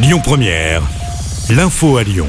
Lyon Première, l'info à Lyon.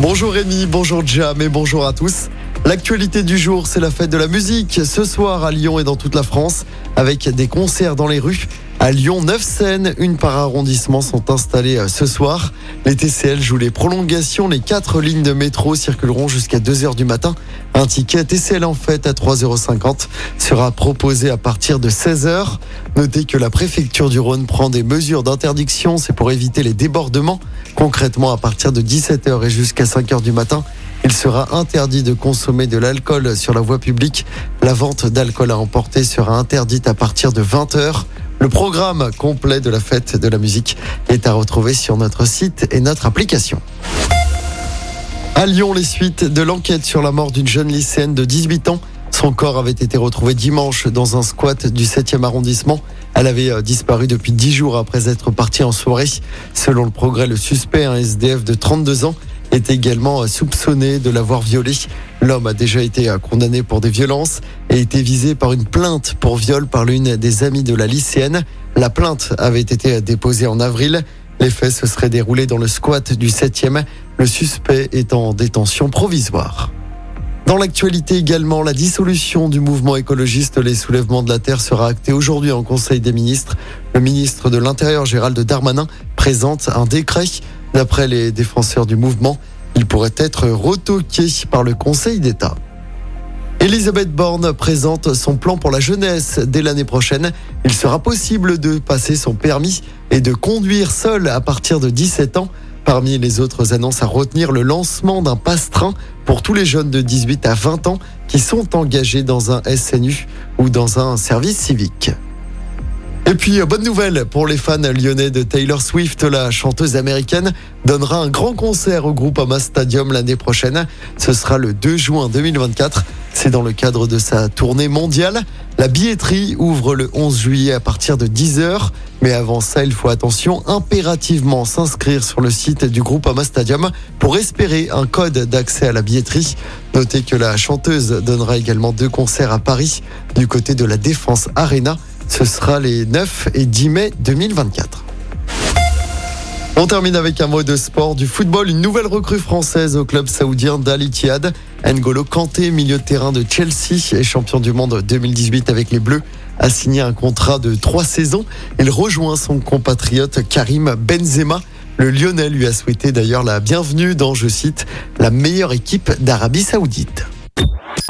Bonjour Rémi, bonjour Jam et bonjour à tous. L'actualité du jour, c'est la fête de la musique ce soir à Lyon et dans toute la France avec des concerts dans les rues. À Lyon, neuf scènes, une par arrondissement sont installées euh, ce soir. Les TCL jouent les prolongations. Les quatre lignes de métro circuleront jusqu'à 2h du matin. Un ticket TCL en fête à 3,50€ sera proposé à partir de 16h. Notez que la préfecture du Rhône prend des mesures d'interdiction. C'est pour éviter les débordements. Concrètement, à partir de 17h et jusqu'à 5h du matin, il sera interdit de consommer de l'alcool sur la voie publique. La vente d'alcool à emporter sera interdite à partir de 20h. Le programme complet de la fête de la musique est à retrouver sur notre site et notre application. À Lyon, les suites de l'enquête sur la mort d'une jeune lycéenne de 18 ans. Son corps avait été retrouvé dimanche dans un squat du 7e arrondissement. Elle avait euh, disparu depuis 10 jours après être partie en soirée. Selon le progrès, le suspect, un SDF de 32 ans, est également soupçonné de l'avoir violé. L'homme a déjà été condamné pour des violences et été visé par une plainte pour viol par l'une des amies de la lycéenne. La plainte avait été déposée en avril. Les faits se seraient déroulés dans le squat du 7e. Le suspect est en détention provisoire. Dans l'actualité également, la dissolution du mouvement écologiste Les Soulèvements de la Terre sera actée aujourd'hui en Conseil des ministres. Le ministre de l'Intérieur, Gérald Darmanin, présente un décret D'après les défenseurs du mouvement, il pourrait être retoqué par le Conseil d'État. Elisabeth Borne présente son plan pour la jeunesse. Dès l'année prochaine, il sera possible de passer son permis et de conduire seul à partir de 17 ans. Parmi les autres annonces à retenir, le lancement d'un passe-train pour tous les jeunes de 18 à 20 ans qui sont engagés dans un SNU ou dans un service civique. Et puis, euh, bonne nouvelle pour les fans lyonnais de Taylor Swift, la chanteuse américaine donnera un grand concert au groupe Ama Stadium l'année prochaine. Ce sera le 2 juin 2024. C'est dans le cadre de sa tournée mondiale. La billetterie ouvre le 11 juillet à partir de 10h. Mais avant ça, il faut attention, impérativement s'inscrire sur le site du groupe Ama Stadium pour espérer un code d'accès à la billetterie. Notez que la chanteuse donnera également deux concerts à Paris du côté de la Défense Arena. Ce sera les 9 et 10 mai 2024. On termine avec un mot de sport du football. Une nouvelle recrue française au club saoudien d'Al Ittihad. N'Golo Kanté, milieu de terrain de Chelsea et champion du monde 2018 avec les Bleus, a signé un contrat de trois saisons. Il rejoint son compatriote Karim Benzema. Le Lyonnais lui a souhaité d'ailleurs la bienvenue dans, je cite, la meilleure équipe d'Arabie Saoudite.